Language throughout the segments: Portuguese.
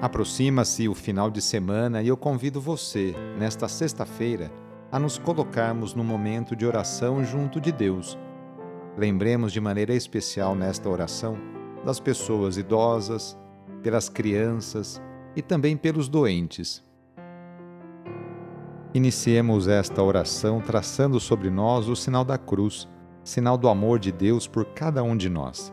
Aproxima-se o final de semana e eu convido você, nesta sexta-feira, a nos colocarmos no momento de oração junto de Deus. Lembremos de maneira especial nesta oração das pessoas idosas, pelas crianças e também pelos doentes. Iniciemos esta oração traçando sobre nós o sinal da cruz, sinal do amor de Deus por cada um de nós.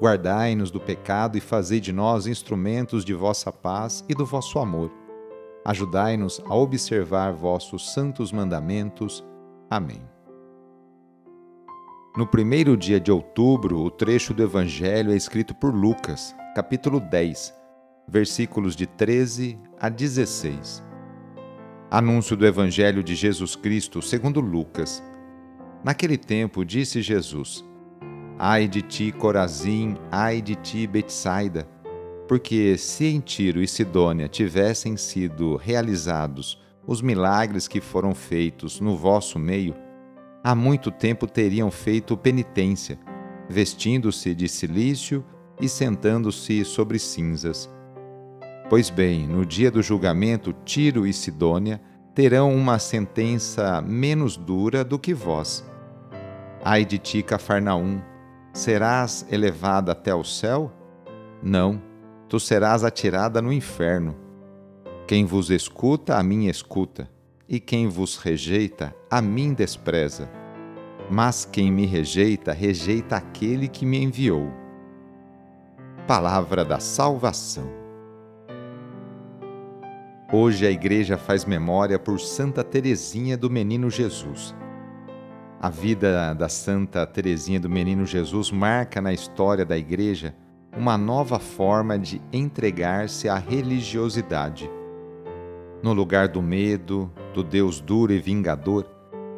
Guardai-nos do pecado e fazei de nós instrumentos de vossa paz e do vosso amor. Ajudai-nos a observar vossos santos mandamentos. Amém. No primeiro dia de outubro, o trecho do Evangelho é escrito por Lucas, capítulo 10, versículos de 13 a 16. Anúncio do Evangelho de Jesus Cristo segundo Lucas. Naquele tempo disse Jesus: Ai de ti, Corazim, ai de ti, Betsaida, porque se em Tiro e Sidônia tivessem sido realizados os milagres que foram feitos no vosso meio, há muito tempo teriam feito penitência, vestindo-se de silício e sentando-se sobre cinzas. Pois bem, no dia do julgamento, Tiro e Sidônia terão uma sentença menos dura do que vós. Ai de ti, Cafarnaum, Serás elevada até o céu? Não, tu serás atirada no inferno. Quem vos escuta, a mim escuta, e quem vos rejeita, a mim despreza. Mas quem me rejeita, rejeita aquele que me enviou. Palavra da Salvação. Hoje a Igreja faz memória por Santa Teresinha do Menino Jesus a vida da Santa Teresinha do Menino Jesus marca na história da Igreja uma nova forma de entregar-se à religiosidade. No lugar do medo, do Deus duro e vingador,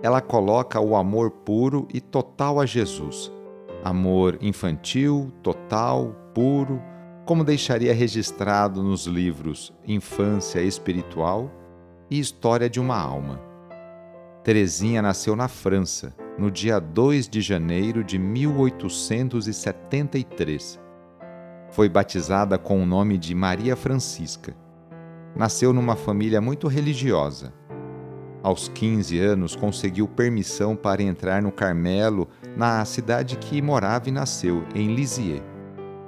ela coloca o amor puro e total a Jesus. Amor infantil, total, puro, como deixaria registrado nos livros Infância Espiritual e História de uma Alma. Teresinha nasceu na França, no dia 2 de janeiro de 1873. Foi batizada com o nome de Maria Francisca. Nasceu numa família muito religiosa. Aos 15 anos, conseguiu permissão para entrar no Carmelo, na cidade que morava e nasceu, em Lisieux,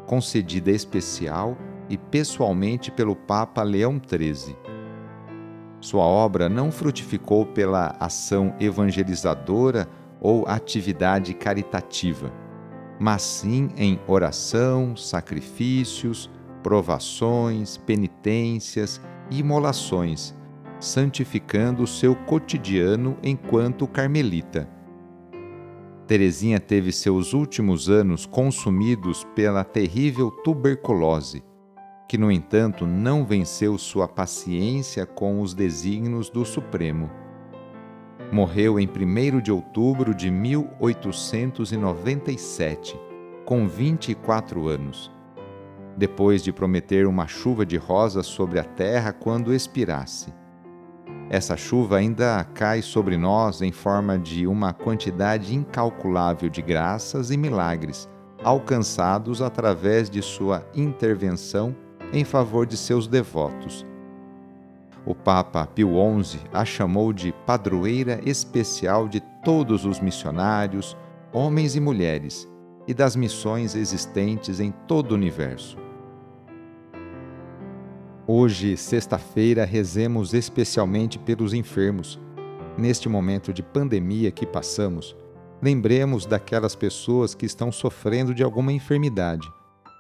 concedida especial e pessoalmente pelo Papa Leão XIII. Sua obra não frutificou pela ação evangelizadora ou atividade caritativa, mas sim em oração, sacrifícios, provações, penitências e imolações, santificando o seu cotidiano enquanto carmelita. Teresinha teve seus últimos anos consumidos pela terrível tuberculose que, no entanto, não venceu sua paciência com os desígnios do Supremo. Morreu em 1 de outubro de 1897, com 24 anos, depois de prometer uma chuva de rosas sobre a terra quando expirasse. Essa chuva ainda cai sobre nós em forma de uma quantidade incalculável de graças e milagres alcançados através de sua intervenção em favor de seus devotos. O Papa Pio XI a chamou de padroeira especial de todos os missionários, homens e mulheres, e das missões existentes em todo o universo. Hoje, sexta-feira, rezemos especialmente pelos enfermos. Neste momento de pandemia que passamos, lembremos daquelas pessoas que estão sofrendo de alguma enfermidade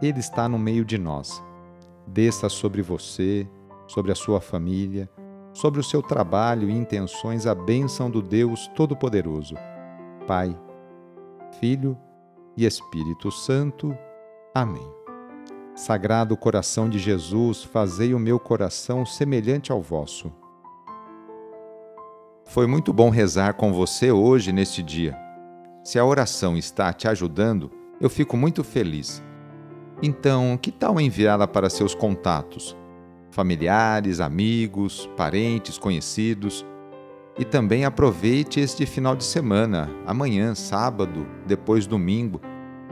Ele está no meio de nós. Desça sobre você, sobre a sua família, sobre o seu trabalho e intenções a bênção do Deus Todo-Poderoso. Pai, Filho e Espírito Santo. Amém. Sagrado coração de Jesus, fazei o meu coração semelhante ao vosso. Foi muito bom rezar com você hoje neste dia. Se a oração está te ajudando, eu fico muito feliz. Então, que tal enviá-la para seus contatos, familiares, amigos, parentes, conhecidos? E também aproveite este final de semana, amanhã, sábado, depois domingo,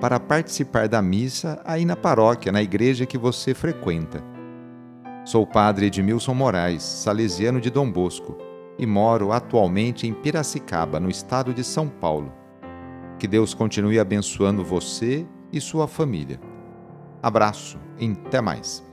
para participar da missa aí na paróquia, na igreja que você frequenta. Sou o padre Edmilson Moraes, salesiano de Dom Bosco, e moro atualmente em Piracicaba, no estado de São Paulo. Que Deus continue abençoando você e sua família. Abraço e até mais.